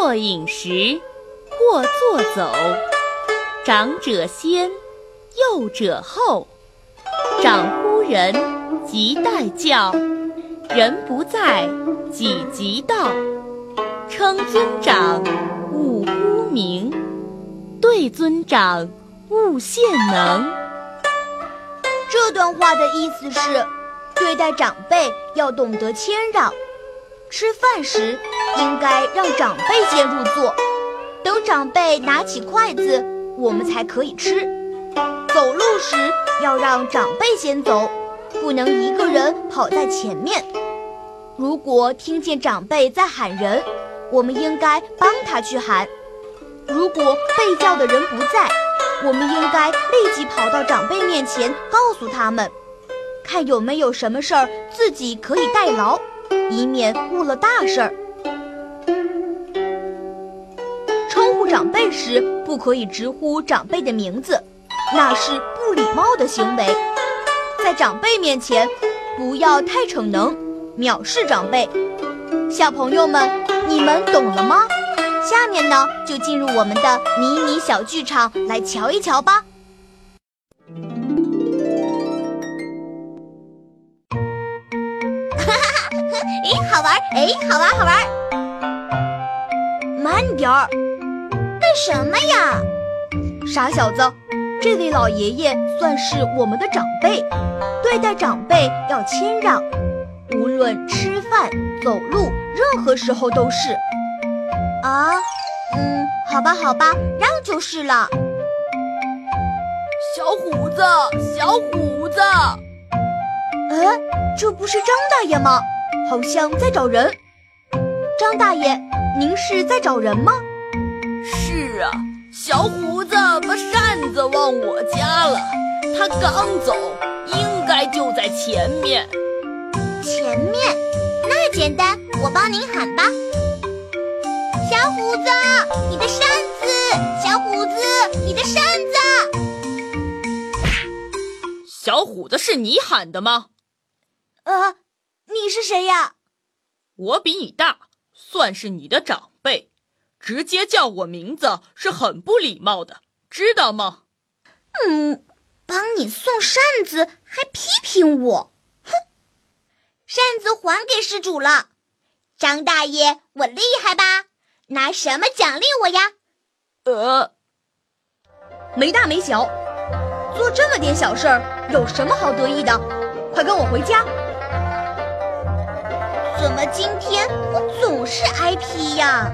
或饮食，或坐走。长者先，幼者后。长呼人，即待叫。人不在，己即到。称尊长，勿呼名；对尊长，勿献能。这段话的意思是，对待长辈要懂得谦让。吃饭时，应该让长辈先入座，等长辈拿起筷子，我们才可以吃。走路时，要让长辈先走，不能一个人跑在前面。如果听见长辈在喊人，我们应该帮他去喊。如果被叫的人不在，我们应该立即跑到长辈面前，告诉他们，看有没有什么事儿自己可以代劳。以免误了大事儿。长辈时，不可以直呼长辈的名字，那是不礼貌的行为。在长辈面前，不要太逞能，藐视长辈。小朋友们，你们懂了吗？下面呢，就进入我们的迷你小剧场，来瞧一瞧吧。哈哈哈哎，好玩！哎，好玩，好玩！慢点儿！干什么呀？傻小子，这位老爷爷算是我们的长辈，对待长辈要谦让，无论吃饭、走路，任何时候都是。啊，嗯，好吧，好吧，让就是了。小虎子，小虎子！哎，这不是张大爷吗？好像在找人，张大爷，您是在找人吗？是啊，小虎子把扇子忘我家了，他刚走，应该就在前面。前面？那简单，我帮您喊吧。小虎子，你的扇子！小虎子，你的扇子！小虎子是你喊的吗？呃。你是谁呀？我比你大，算是你的长辈，直接叫我名字是很不礼貌的，知道吗？嗯，帮你送扇子还批评我，哼！扇子还给施主了，张大爷，我厉害吧？拿什么奖励我呀？呃，没大没小，做这么点小事儿，有什么好得意的？快跟我回家！怎么今天我总是挨批呀？